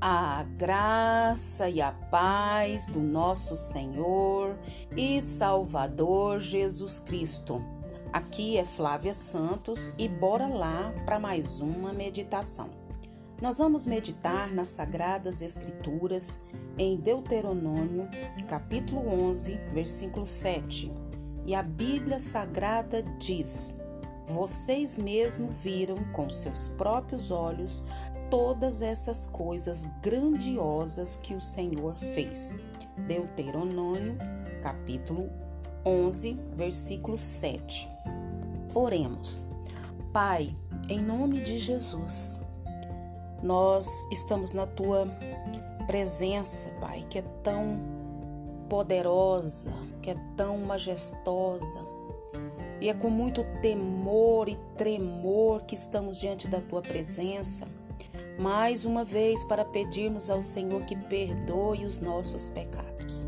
A graça e a paz do nosso Senhor e Salvador Jesus Cristo. Aqui é Flávia Santos e bora lá para mais uma meditação. Nós vamos meditar nas Sagradas Escrituras em Deuteronômio, capítulo 11, versículo 7. E a Bíblia Sagrada diz: Vocês mesmos viram com seus próprios olhos todas essas coisas grandiosas que o Senhor fez. Deuteronômio, capítulo 11, versículo 7. Oremos. Pai, em nome de Jesus, nós estamos na tua presença, Pai, que é tão poderosa, que é tão majestosa. E é com muito temor e tremor que estamos diante da tua presença mais uma vez para pedirmos ao Senhor que perdoe os nossos pecados.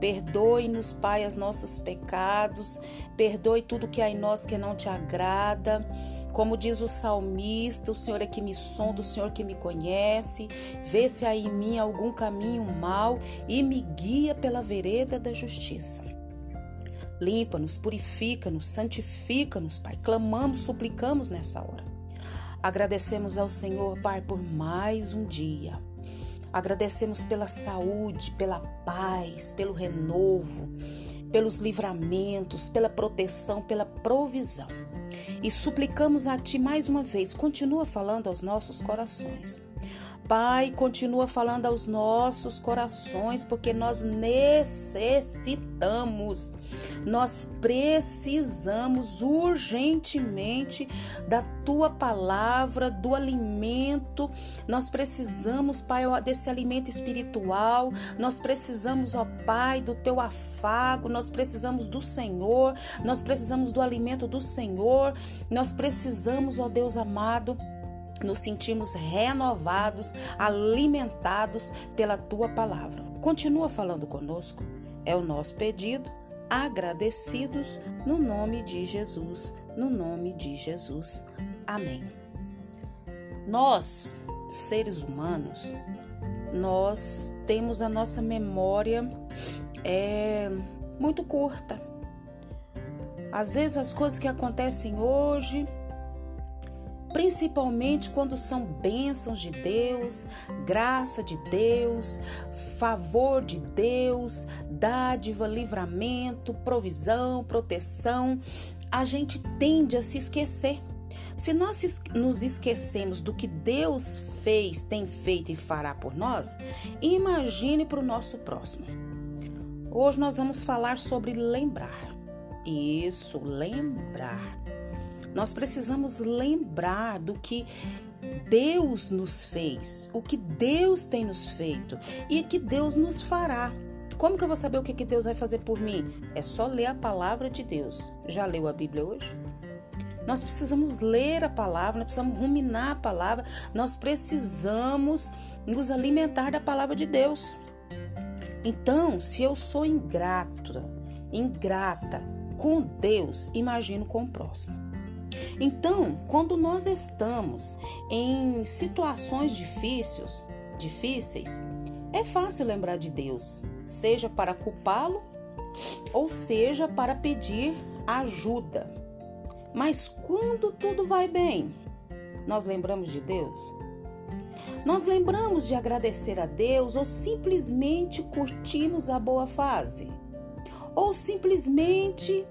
Perdoe-nos, Pai, os nossos pecados, perdoe tudo que há em nós que não te agrada. Como diz o salmista, o Senhor é que me sonda, o Senhor que me conhece, vê se há em mim algum caminho mal e me guia pela vereda da justiça. Limpa-nos, purifica-nos, santifica-nos, Pai. Clamamos, suplicamos nessa hora. Agradecemos ao Senhor, Pai, por mais um dia. Agradecemos pela saúde, pela paz, pelo renovo, pelos livramentos, pela proteção, pela provisão. E suplicamos a Ti mais uma vez, continua falando aos nossos corações. Pai, continua falando aos nossos corações, porque nós necessitamos, nós precisamos urgentemente da tua palavra, do alimento. Nós precisamos, Pai, desse alimento espiritual. Nós precisamos, ó Pai, do teu afago. Nós precisamos do Senhor. Nós precisamos do alimento do Senhor. Nós precisamos, ó Deus amado, nos sentimos renovados, alimentados pela tua palavra. Continua falando conosco, é o nosso pedido, agradecidos no nome de Jesus, no nome de Jesus. Amém. Nós, seres humanos, nós temos a nossa memória é muito curta. Às vezes as coisas que acontecem hoje principalmente quando são bênçãos de Deus, graça de Deus, favor de Deus, dádiva, livramento, provisão, proteção, a gente tende a se esquecer. Se nós nos esquecemos do que Deus fez, tem feito e fará por nós, imagine para o nosso próximo. Hoje nós vamos falar sobre lembrar. Isso, lembrar. Nós precisamos lembrar do que Deus nos fez, o que Deus tem nos feito e que Deus nos fará. Como que eu vou saber o que, que Deus vai fazer por mim? É só ler a palavra de Deus. Já leu a Bíblia hoje? Nós precisamos ler a palavra, nós precisamos ruminar a palavra, nós precisamos nos alimentar da palavra de Deus. Então, se eu sou ingrata, ingrata com Deus, imagino com o próximo. Então, quando nós estamos em situações difíceis, difíceis, é fácil lembrar de Deus, seja para culpá-lo ou seja para pedir ajuda. Mas quando tudo vai bem, nós lembramos de Deus? Nós lembramos de agradecer a Deus ou simplesmente curtimos a boa fase? Ou simplesmente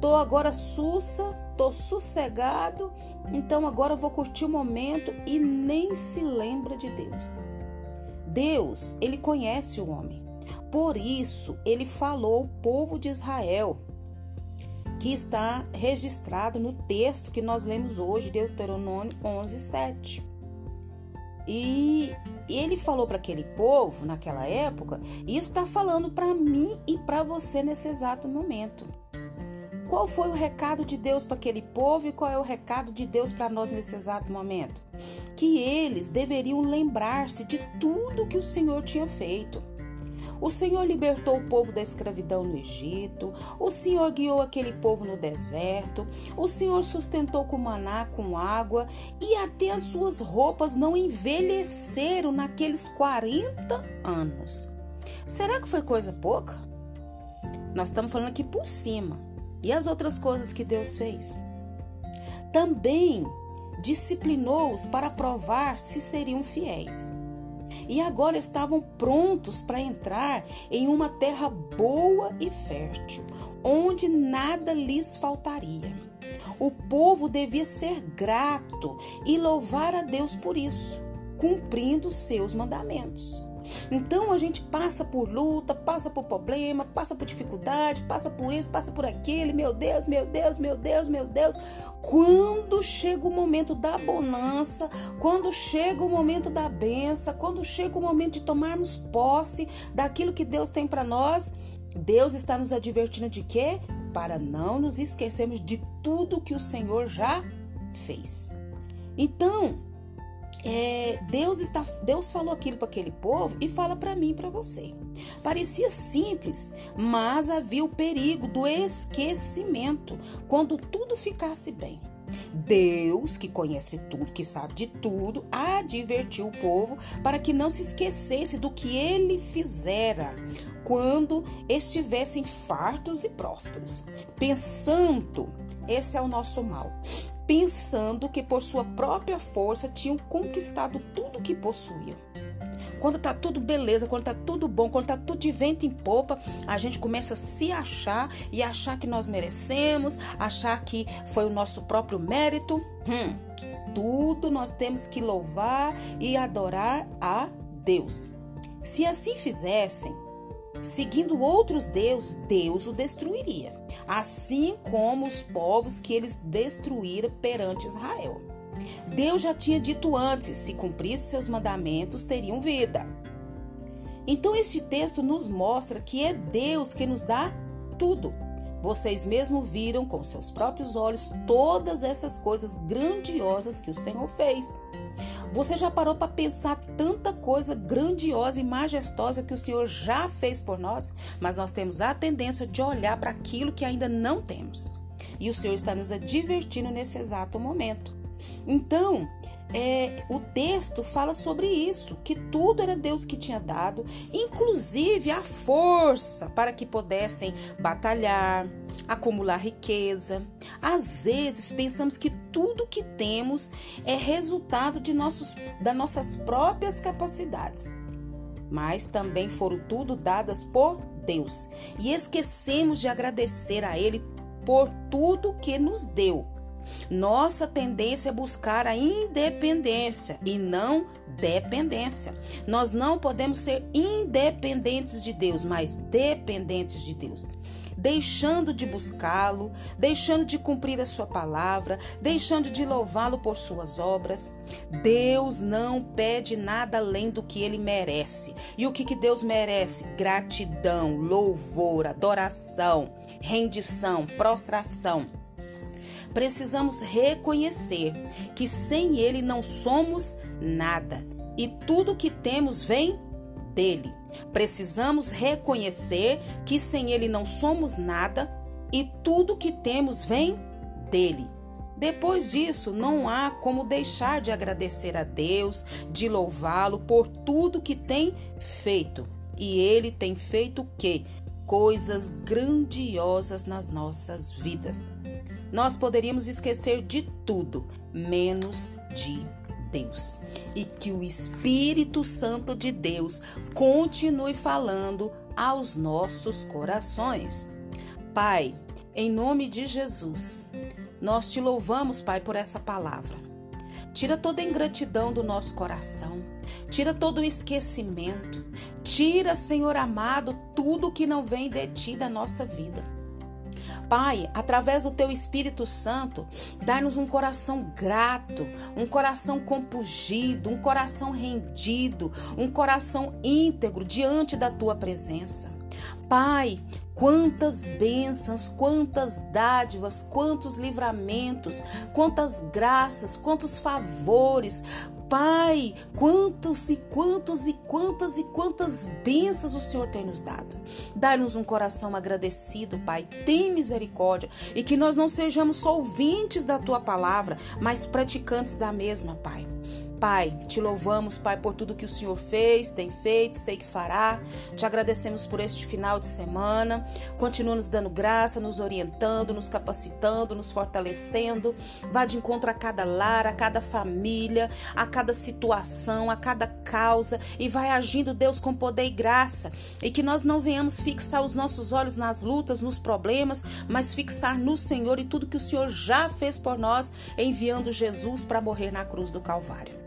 tô agora sussa tô sossegado, então agora vou curtir o momento e nem se lembra de Deus. Deus, ele conhece o homem. Por isso, ele falou ao povo de Israel, que está registrado no texto que nós lemos hoje, Deuteronômio 11, 7. E ele falou para aquele povo naquela época e está falando para mim e para você nesse exato momento. Qual foi o recado de Deus para aquele povo e qual é o recado de Deus para nós nesse exato momento? Que eles deveriam lembrar-se de tudo que o Senhor tinha feito. O Senhor libertou o povo da escravidão no Egito. O Senhor guiou aquele povo no deserto. O Senhor sustentou com maná, com água. E até as suas roupas não envelheceram naqueles 40 anos. Será que foi coisa pouca? Nós estamos falando aqui por cima. E as outras coisas que Deus fez? Também disciplinou-os para provar se seriam fiéis e agora estavam prontos para entrar em uma terra boa e fértil, onde nada lhes faltaria. O povo devia ser grato e louvar a Deus por isso, cumprindo seus mandamentos. Então a gente passa por luta, passa por problema, passa por dificuldade, passa por isso, passa por aquele. Meu Deus, meu Deus, meu Deus, meu Deus. Quando chega o momento da bonança, quando chega o momento da benção, quando chega o momento de tomarmos posse daquilo que Deus tem para nós, Deus está nos advertindo de quê? Para não nos esquecermos de tudo que o Senhor já fez. Então, é, Deus está, Deus falou aquilo para aquele povo e fala para mim para você. Parecia simples, mas havia o perigo do esquecimento quando tudo ficasse bem. Deus, que conhece tudo, que sabe de tudo, advertiu o povo para que não se esquecesse do que ele fizera quando estivessem fartos e prósperos. Pensando, esse é o nosso mal pensando que por sua própria força tinham conquistado tudo que possuíam. Quando tá tudo beleza, quando tá tudo bom, quando tá tudo de vento em popa, a gente começa a se achar e achar que nós merecemos, achar que foi o nosso próprio mérito. Hum, tudo nós temos que louvar e adorar a Deus. Se assim fizessem, seguindo outros deuses, Deus o destruiria, assim como os povos que eles destruíram perante Israel. Deus já tinha dito antes: se cumprisse seus mandamentos, teriam vida. Então, este texto nos mostra que é Deus que nos dá tudo. Vocês mesmo viram com seus próprios olhos todas essas coisas grandiosas que o Senhor fez. Você já parou para pensar tanta coisa grandiosa e majestosa que o Senhor já fez por nós? Mas nós temos a tendência de olhar para aquilo que ainda não temos. E o Senhor está nos advertindo nesse exato momento. Então, é, o texto fala sobre isso, que tudo era Deus que tinha dado, inclusive a força para que pudessem batalhar, acumular riqueza. Às vezes pensamos que tudo que temos é resultado de nossos, das nossas próprias capacidades, mas também foram tudo dadas por Deus e esquecemos de agradecer a Ele por tudo que nos deu. Nossa tendência é buscar a independência e não dependência. Nós não podemos ser independentes de Deus, mas dependentes de Deus deixando de buscá-lo, deixando de cumprir a sua palavra, deixando de louvá-lo por suas obras. Deus não pede nada além do que ele merece. E o que, que Deus merece? Gratidão, louvor, adoração, rendição, prostração. Precisamos reconhecer que sem Ele não somos nada e tudo que temos vem dele. Precisamos reconhecer que sem Ele não somos nada e tudo que temos vem dele. Depois disso, não há como deixar de agradecer a Deus, de louvá-lo por tudo que tem feito. E ele tem feito o quê? Coisas grandiosas nas nossas vidas. Nós poderíamos esquecer de tudo, menos de Deus. E que o Espírito Santo de Deus continue falando aos nossos corações. Pai, em nome de Jesus, nós te louvamos, Pai, por essa palavra. Tira toda a ingratidão do nosso coração. Tira todo o esquecimento. Tira, Senhor amado, tudo que não vem de ti da nossa vida. Pai, através do teu Espírito Santo, dá-nos um coração grato, um coração compungido, um coração rendido, um coração íntegro diante da tua presença. Pai, quantas bênçãos, quantas dádivas, quantos livramentos, quantas graças, quantos favores, Pai, quantos e quantos e quantas e quantas bênçãos o Senhor tem nos dado. Dá-nos um coração agradecido, Pai. Tem misericórdia e que nós não sejamos só ouvintes da tua palavra, mas praticantes da mesma, Pai. Pai, te louvamos, Pai, por tudo que o Senhor fez, tem feito, sei que fará. Te agradecemos por este final de semana. Continua nos dando graça, nos orientando, nos capacitando, nos fortalecendo. Vá de encontro a cada lar, a cada família, a cada situação, a cada causa e vai agindo, Deus, com poder e graça. E que nós não venhamos fixar os nossos olhos nas lutas, nos problemas, mas fixar no Senhor e tudo que o Senhor já fez por nós, enviando Jesus para morrer na cruz do Calvário.